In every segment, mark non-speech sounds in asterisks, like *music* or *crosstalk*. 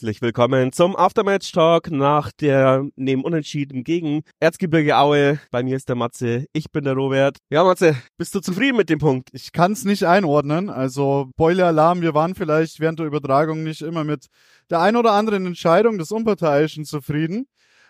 herzlich willkommen zum Aftermatch Talk nach der neben Unentschieden gegen Erzgebirge Aue. Bei mir ist der Matze, ich bin der Robert. Ja, Matze, bist du zufrieden mit dem Punkt? Ich kann es nicht einordnen. Also Boiler-Alarm, wir waren vielleicht während der Übertragung nicht immer mit der ein oder anderen Entscheidung des Unparteiischen zufrieden.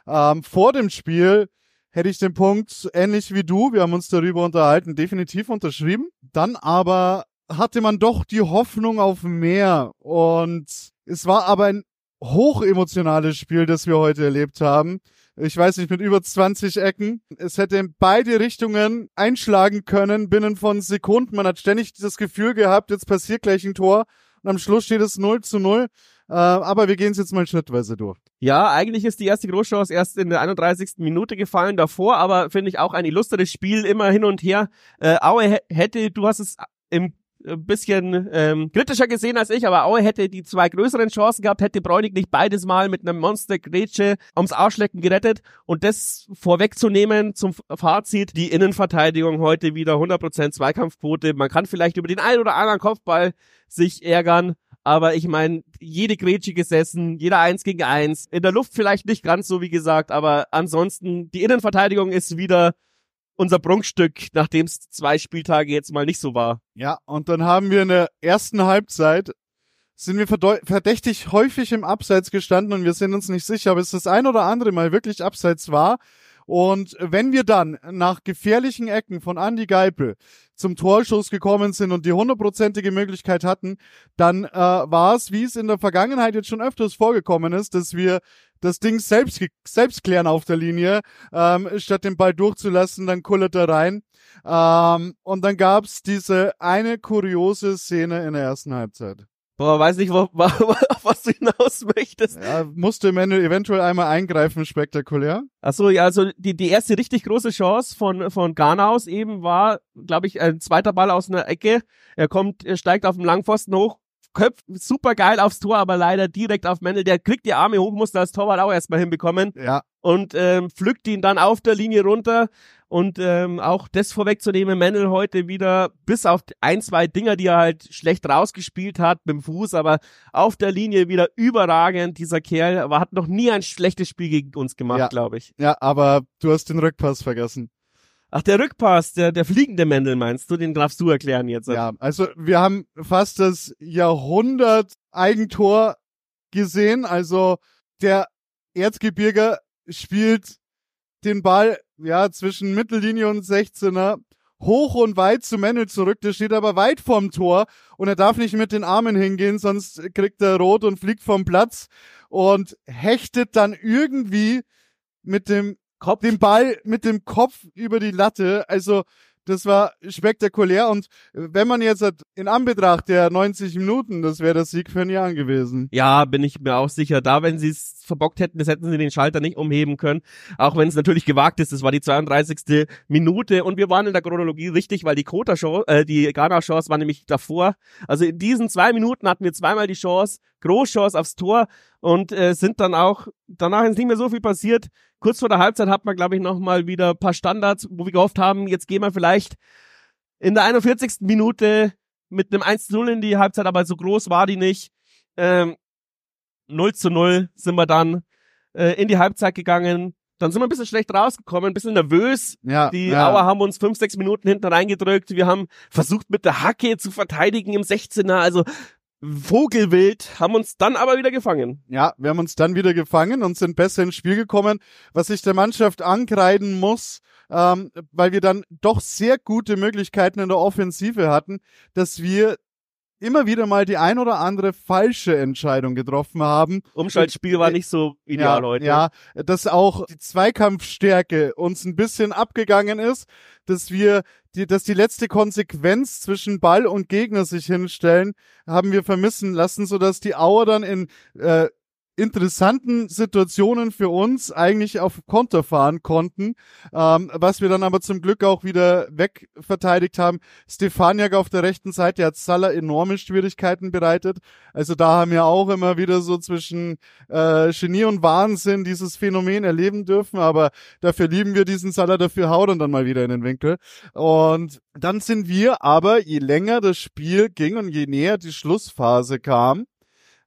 Ähm, vor dem Spiel hätte ich den Punkt ähnlich wie du, wir haben uns darüber unterhalten, definitiv unterschrieben. Dann aber hatte man doch die Hoffnung auf mehr. Und es war aber ein hochemotionales Spiel, das wir heute erlebt haben. Ich weiß nicht, mit über 20 Ecken. Es hätte in beide Richtungen einschlagen können binnen von Sekunden. Man hat ständig das Gefühl gehabt, jetzt passiert gleich ein Tor. Und am Schluss steht es 0 zu 0. Äh, aber wir gehen es jetzt mal schrittweise durch. Ja, eigentlich ist die erste Großchance erst in der 31. Minute gefallen davor, aber finde ich auch ein illustres Spiel immer hin und her. Äh, Aue hätte, du hast es im ein bisschen ähm, kritischer gesehen als ich, aber Aue hätte die zwei größeren Chancen gehabt, hätte Bräunig nicht beides Mal mit einem Monster-Grätsche ums Arschlecken gerettet. Und das vorwegzunehmen zum Fazit, die Innenverteidigung heute wieder 100% Zweikampfquote. Man kann vielleicht über den einen oder anderen Kopfball sich ärgern, aber ich meine, jede Grätsche gesessen, jeder eins gegen eins. In der Luft vielleicht nicht ganz so, wie gesagt, aber ansonsten, die Innenverteidigung ist wieder unser Prunkstück, nachdem es zwei Spieltage jetzt mal nicht so war. Ja, und dann haben wir in der ersten Halbzeit sind wir verdächtig häufig im Abseits gestanden und wir sind uns nicht sicher, ob es das ein oder andere Mal wirklich Abseits war. Und wenn wir dann nach gefährlichen Ecken von Andy Geipel zum Torschuss gekommen sind und die hundertprozentige Möglichkeit hatten, dann äh, war es, wie es in der Vergangenheit jetzt schon öfters vorgekommen ist, dass wir das Ding selbst, selbst klären auf der Linie, ähm, statt den Ball durchzulassen, dann kullert er rein. Ähm, und dann gab's diese eine kuriose Szene in der ersten Halbzeit. Boah, weiß nicht, wo, *laughs* auf was du hinaus möchtest. Ja, musste Mendel eventuell einmal eingreifen, spektakulär. Ach so, ja, also die, die erste richtig große Chance von, von Ghana aus eben war, glaube ich, ein zweiter Ball aus einer Ecke. Er kommt, er steigt auf dem Langpfosten hoch, köpft super geil aufs Tor, aber leider direkt auf Mendel. Der kriegt die Arme hoch, muss das Torwart auch erstmal hinbekommen. Ja. Und ähm, pflückt ihn dann auf der Linie runter. Und ähm, auch das vorwegzunehmen, Mendel heute wieder, bis auf ein, zwei Dinger, die er halt schlecht rausgespielt hat mit dem Fuß, aber auf der Linie wieder überragend, dieser Kerl, aber hat noch nie ein schlechtes Spiel gegen uns gemacht, ja. glaube ich. Ja, aber du hast den Rückpass vergessen. Ach, der Rückpass, der, der fliegende Mendel meinst du, den darfst du erklären jetzt. Ja, also wir haben fast das Jahrhundert Eigentor gesehen, also der Erzgebirger spielt den Ball ja zwischen Mittellinie und 16er hoch und weit zu Mendel zurück. Der steht aber weit vorm Tor und er darf nicht mit den Armen hingehen, sonst kriegt er rot und fliegt vom Platz und hechtet dann irgendwie mit dem Kopf. den Ball mit dem Kopf über die Latte. Also das war spektakulär und wenn man jetzt in Anbetracht der 90 Minuten, das wäre der Sieg für ein Jahr gewesen. Ja, bin ich mir auch sicher. Da, wenn sie es verbockt hätten, das hätten sie den Schalter nicht umheben können. Auch wenn es natürlich gewagt ist, das war die 32. Minute und wir waren in der Chronologie richtig, weil die Kota Chance, äh, die Ghana Chance war nämlich davor. Also in diesen zwei Minuten hatten wir zweimal die Chance, Großchance aufs Tor und äh, sind dann auch, danach ist nicht mehr so viel passiert. Kurz vor der Halbzeit hat man, glaube ich, noch mal wieder paar Standards, wo wir gehofft haben, jetzt gehen wir vielleicht in der 41. Minute mit einem 1-0 in die Halbzeit, aber so groß war die nicht. Ähm, 0 zu 0 sind wir dann äh, in die Halbzeit gegangen. Dann sind wir ein bisschen schlecht rausgekommen, ein bisschen nervös. Ja, die ja. Auer haben uns fünf, sechs Minuten hinten reingedrückt. Wir haben versucht, mit der Hacke zu verteidigen im 16er. Also Vogelwild, haben uns dann aber wieder gefangen. Ja, wir haben uns dann wieder gefangen und sind besser ins Spiel gekommen, was ich der Mannschaft ankreiden muss, ähm, weil wir dann doch sehr gute Möglichkeiten in der Offensive hatten, dass wir immer wieder mal die ein oder andere falsche Entscheidung getroffen haben. Umschaltspiel war nicht so ideal ja, heute. Ja, dass auch die Zweikampfstärke uns ein bisschen abgegangen ist, dass wir die, dass die letzte Konsequenz zwischen Ball und Gegner sich hinstellen, haben wir vermissen lassen, so dass die Auer dann in äh, interessanten Situationen für uns eigentlich auf Konter fahren konnten, ähm, was wir dann aber zum Glück auch wieder wegverteidigt haben. Stefaniak auf der rechten Seite hat Salah enorme Schwierigkeiten bereitet. Also da haben wir auch immer wieder so zwischen äh, Genie und Wahnsinn dieses Phänomen erleben dürfen, aber dafür lieben wir diesen Salah, dafür haut er dann mal wieder in den Winkel. Und dann sind wir aber, je länger das Spiel ging und je näher die Schlussphase kam,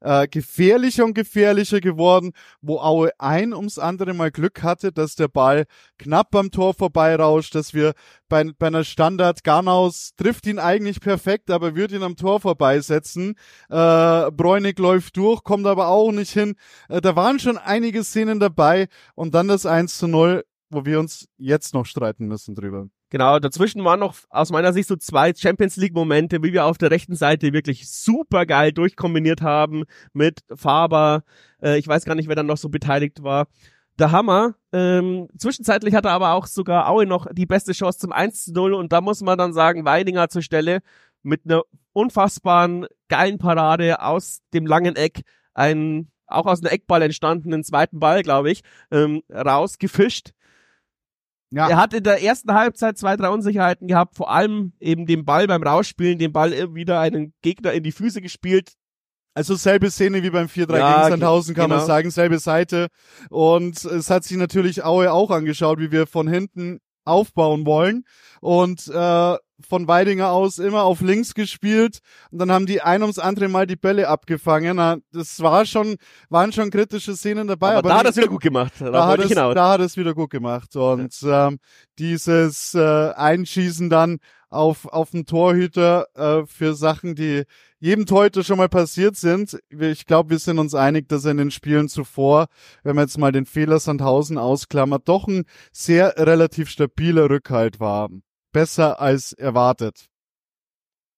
äh, gefährlicher und gefährlicher geworden, wo Aue ein ums andere Mal Glück hatte, dass der Ball knapp beim Tor vorbeirauscht, dass wir bei, bei einer Standard Garnaus trifft ihn eigentlich perfekt, aber wird ihn am Tor vorbeisetzen. Äh, Bräunig läuft durch, kommt aber auch nicht hin. Äh, da waren schon einige Szenen dabei und dann das 1 zu 0, wo wir uns jetzt noch streiten müssen drüber. Genau, dazwischen waren noch aus meiner Sicht so zwei Champions League Momente, wie wir auf der rechten Seite wirklich super geil durchkombiniert haben mit Faber. Äh, ich weiß gar nicht, wer dann noch so beteiligt war. Der Hammer. Ähm, zwischenzeitlich hatte aber auch sogar Aue noch die beste Chance zum 1 zu 0 und da muss man dann sagen, Weidinger zur Stelle mit einer unfassbaren geilen Parade aus dem langen Eck ein auch aus einem Eckball entstandenen zweiten Ball, glaube ich, ähm, rausgefischt ja. Er hat in der ersten Halbzeit zwei, drei Unsicherheiten gehabt, vor allem eben den Ball beim Rausspielen, den Ball wieder einen Gegner in die Füße gespielt. Also selbe Szene wie beim 4-3 ja, gegen Sandhausen, kann genau. man sagen, selbe Seite. Und es hat sich natürlich Aue auch angeschaut, wie wir von hinten aufbauen wollen. Und äh, von Weidinger aus immer auf links gespielt und dann haben die ein ums andere Mal die Bälle abgefangen. Das war schon, waren schon kritische Szenen dabei. Aber, aber da hat es wieder gut gemacht. Da, da hat es, da hat es wieder gut gemacht. Und ähm, dieses äh, Einschießen dann auf, auf den Torhüter äh, für Sachen, die jedem Torhüter schon mal passiert sind. Ich glaube, wir sind uns einig, dass er in den Spielen zuvor, wenn man jetzt mal den Fehler Sandhausen ausklammert, doch ein sehr relativ stabiler Rückhalt war besser als erwartet.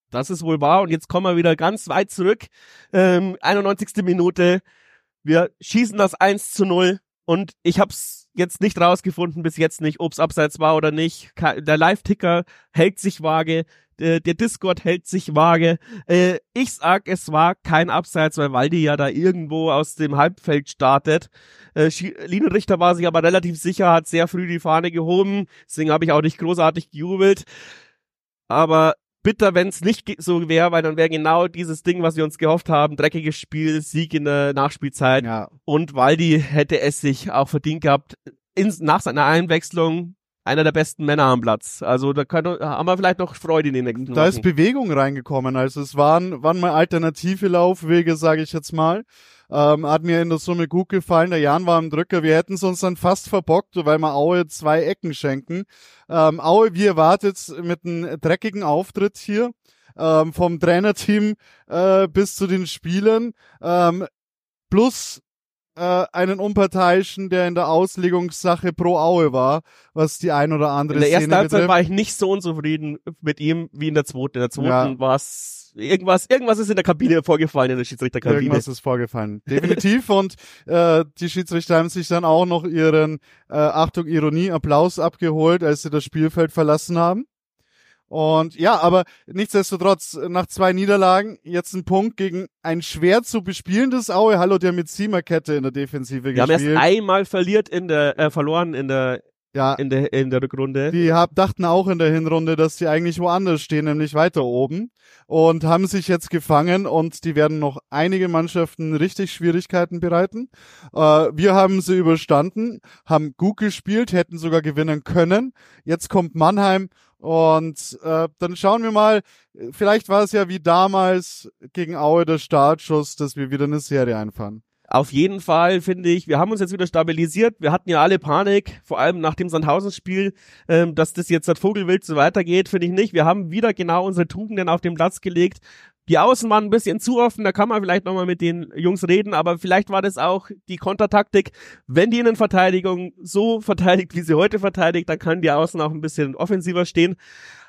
Das ist wohl wahr. Und jetzt kommen wir wieder ganz weit zurück. Ähm, 91. Minute. Wir schießen das 1 zu 0. Und ich hab's jetzt nicht rausgefunden, bis jetzt nicht, ob's abseits war oder nicht. Der Live-Ticker hält sich vage der, der Discord hält sich vage. Äh, ich sag, es war kein Abseits, weil Waldi ja da irgendwo aus dem Halbfeld startet. Äh, Linienrichter war sich aber relativ sicher, hat sehr früh die Fahne gehoben. Deswegen habe ich auch nicht großartig gejubelt. Aber bitter, wenn es nicht so wäre, weil dann wäre genau dieses Ding, was wir uns gehofft haben, dreckiges Spiel, Sieg in der Nachspielzeit. Ja. Und Waldi hätte es sich auch verdient gehabt, in, nach seiner Einwechslung einer der besten Männer am Platz. Also da können, haben wir vielleicht noch Freude in den nächsten Da Wochen. ist Bewegung reingekommen. Also es waren, waren mal alternative Laufwege, sage ich jetzt mal. Ähm, hat mir in der Summe gut gefallen. Der Jan war im Drücker. Wir hätten es uns dann fast verbockt, weil wir Aue zwei Ecken schenken. Ähm, Aue, wie erwartet, mit einem dreckigen Auftritt hier. Ähm, vom Trainerteam äh, bis zu den Spielern. Ähm, plus äh, einen Unparteiischen, der in der Auslegungssache pro Aue war, was die ein oder andere In der ersten Halbzeit betrifft. war ich nicht so unzufrieden mit ihm wie in der zweiten. In der zweiten ja. war es irgendwas, irgendwas ist in der Kabine vorgefallen, in der Schiedsrichterkabine. Irgendwas ist vorgefallen. Definitiv. und äh, die Schiedsrichter haben sich dann auch noch ihren, äh, Achtung, Ironie, Applaus abgeholt, als sie das Spielfeld verlassen haben. Und ja, aber nichtsdestotrotz, nach zwei Niederlagen, jetzt ein Punkt gegen ein schwer zu bespielendes Aue. Hallo, der mit Ziemerkette in der Defensive gespielt. Wir haben erst einmal verliert in der, äh, verloren in der, ja, in der, in der Rückrunde. Die hab, dachten auch in der Hinrunde, dass die eigentlich woanders stehen, nämlich weiter oben. Und haben sich jetzt gefangen und die werden noch einige Mannschaften richtig Schwierigkeiten bereiten. Äh, wir haben sie überstanden, haben gut gespielt, hätten sogar gewinnen können. Jetzt kommt Mannheim und äh, dann schauen wir mal, vielleicht war es ja wie damals gegen Aue der Startschuss, dass wir wieder eine Serie einfahren. Auf jeden Fall finde ich, wir haben uns jetzt wieder stabilisiert. Wir hatten ja alle Panik, vor allem nach dem Sandhausen-Spiel, ähm, dass das jetzt das Vogelwild so weitergeht, finde ich nicht. Wir haben wieder genau unsere Tugenden auf den Platz gelegt. Die Außen waren ein bisschen zu offen, da kann man vielleicht nochmal mit den Jungs reden, aber vielleicht war das auch die Kontertaktik. Wenn die Innenverteidigung so verteidigt, wie sie heute verteidigt, dann kann die Außen auch ein bisschen offensiver stehen.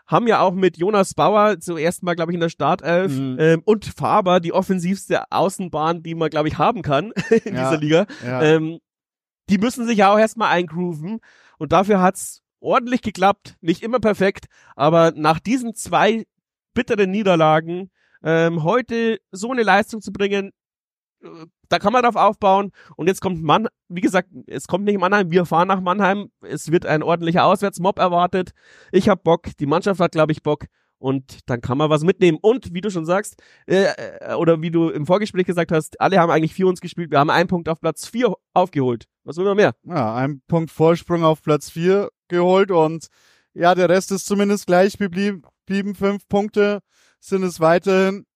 Haben ja auch mit Jonas Bauer zuerst mal, glaube ich, in der Startelf mhm. ähm, und Faber die offensivste Außenbahn, die man, glaube ich, haben kann *laughs* in ja, dieser Liga. Ja. Ähm, die müssen sich ja auch erstmal eingrooven und dafür hat's ordentlich geklappt, nicht immer perfekt, aber nach diesen zwei bitteren Niederlagen ähm, heute so eine Leistung zu bringen, äh, da kann man drauf aufbauen. Und jetzt kommt Mann, wie gesagt, es kommt nicht Mannheim, wir fahren nach Mannheim. Es wird ein ordentlicher Auswärtsmob erwartet. Ich hab Bock, die Mannschaft hat, glaube ich, Bock. Und dann kann man was mitnehmen. Und wie du schon sagst, äh, äh, oder wie du im Vorgespräch gesagt hast, alle haben eigentlich vier uns gespielt. Wir haben einen Punkt auf Platz vier aufgeholt. Was will man mehr? Ja, ein Punkt Vorsprung auf Platz vier geholt und ja, der Rest ist zumindest gleich geblieben. Fünf Punkte sind es weiterhin.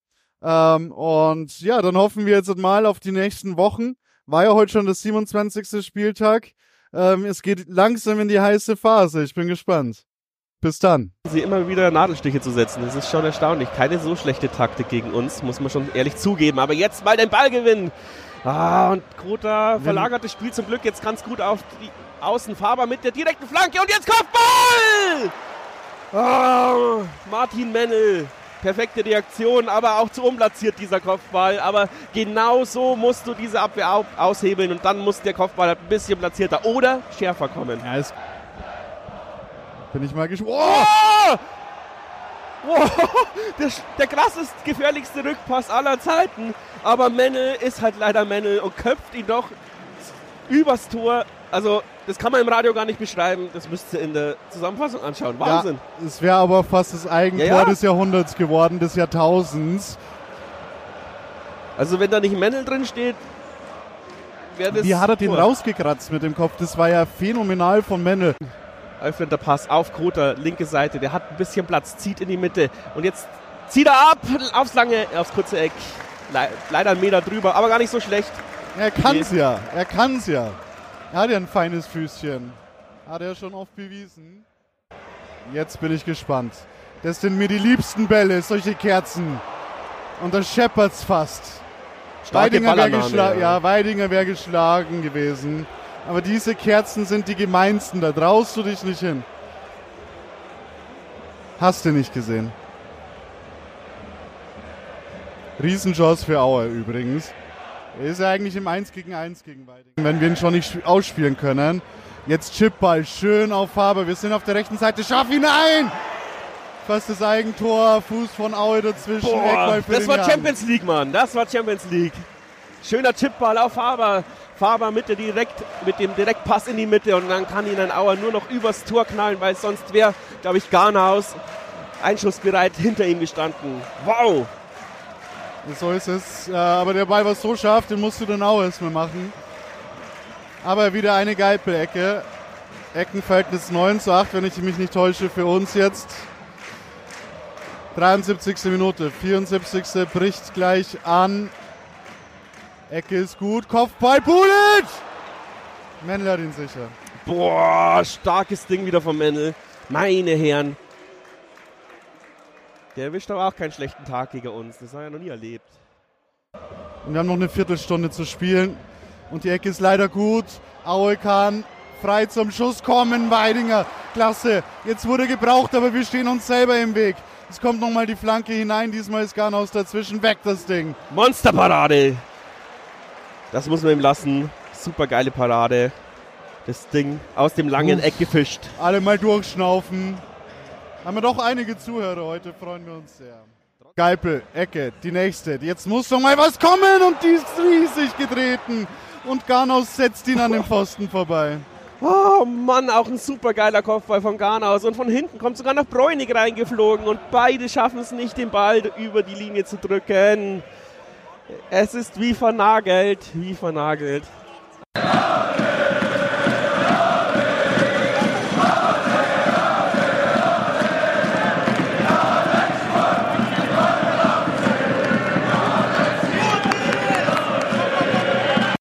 Ähm, und ja, dann hoffen wir jetzt mal auf die nächsten Wochen. War ja heute schon das 27. Spieltag. Ähm, es geht langsam in die heiße Phase. Ich bin gespannt. Bis dann. Sie immer wieder Nadelstiche zu setzen, das ist schon erstaunlich. Keine so schlechte Taktik gegen uns, muss man schon ehrlich zugeben. Aber jetzt mal den Ball gewinnen. Ah, und Krota verlagert das Spiel zum Glück jetzt ganz gut auf die Außenfaber mit der direkten Flanke. Und jetzt Kopfball! Ah, Martin Mennel. Perfekte Reaktion, aber auch zu unplatziert dieser Kopfball. Aber genau so musst du diese Abwehr aushebeln und dann muss der Kopfball ein bisschen platzierter oder schärfer kommen. Ja, ist bin ich mal gespannt. Oh! Wow, *laughs* der, der krassest, gefährlichste Rückpass aller Zeiten. Aber Mennel ist halt leider Mennel und köpft ihn doch übers Tor. Also, das kann man im Radio gar nicht beschreiben. Das müsst ihr in der Zusammenfassung anschauen. Wahnsinn. Ja, es wäre aber fast das Eigentor ja, ja. des Jahrhunderts geworden, des Jahrtausends. Also, wenn da nicht Mennel drin steht, wäre das. Wie hat er den rausgekratzt mit dem Kopf? Das war ja phänomenal von Mennel öffnender Pass auf Kroter, linke Seite. Der hat ein bisschen Platz, zieht in die Mitte. Und jetzt zieht er ab aufs lange, aufs kurze Eck. Le leider einen Meter drüber, aber gar nicht so schlecht. Er kann's ja, er kann's ja. Er hat ja ein feines Füßchen. Hat er schon oft bewiesen. Jetzt bin ich gespannt. Das sind mir die liebsten Bälle, solche Kerzen. Und das scheppert's fast. Weidinger wäre geschla ja. ja, Weidinger wär geschlagen gewesen. Aber diese Kerzen sind die gemeinsten, da traust du dich nicht hin. Hast du nicht gesehen. Riesenchance für Auer übrigens. Er ist ja eigentlich im 1 gegen 1 gegen Weiding. Wenn wir ihn schon nicht ausspielen können. Jetzt Chipball, schön auf Farbe. Wir sind auf der rechten Seite. Schaff ihn ein! Fast das Eigentor, Fuß von Aue dazwischen. Boah, das war Champions League, Mann. Das war Champions League. Schöner Chipball auf Faber. Faber Mitte direkt mit dem Direktpass in die Mitte und dann kann ihn ein Auer nur noch übers Tor knallen, weil sonst wäre, glaube ich, Garnaus einschussbereit hinter ihm gestanden. Wow! So ist es. Äh, aber der Ball war so scharf, den musst du dann auch erstmal machen. Aber wieder eine Geipel-Ecke. Eckenverhältnis 9 zu 8, wenn ich mich nicht täusche, für uns jetzt. 73. Minute, 74. bricht gleich an. Ecke ist gut. Kopfball, Pulic! Mendel hat ihn sicher. Boah, starkes Ding wieder von Mendel. Meine Herren. Der erwischt aber auch keinen schlechten Tag gegen uns. Das haben wir ja noch nie erlebt. Und wir haben noch eine Viertelstunde zu spielen. Und die Ecke ist leider gut. Aue kann frei zum Schuss kommen. Weidinger, klasse. Jetzt wurde gebraucht, aber wir stehen uns selber im Weg. Es kommt nochmal die Flanke hinein. Diesmal ist Garnaus dazwischen. Weg das Ding. Monsterparade. Das muss man ihm lassen. Super geile Parade. Das Ding aus dem langen Uff. Eck gefischt. Alle mal durchschnaufen. Haben wir doch einige Zuhörer heute, freuen wir uns sehr. Geipel, Ecke, die nächste. Jetzt muss doch mal was kommen und die ist riesig getreten. Und Garnaus setzt ihn an den Pfosten vorbei. Oh Mann, auch ein super geiler Kopfball von Garnaus. Und von hinten kommt sogar noch Bräunig reingeflogen. Und beide schaffen es nicht, den Ball über die Linie zu drücken. Es ist wie vernagelt, wie vernagelt.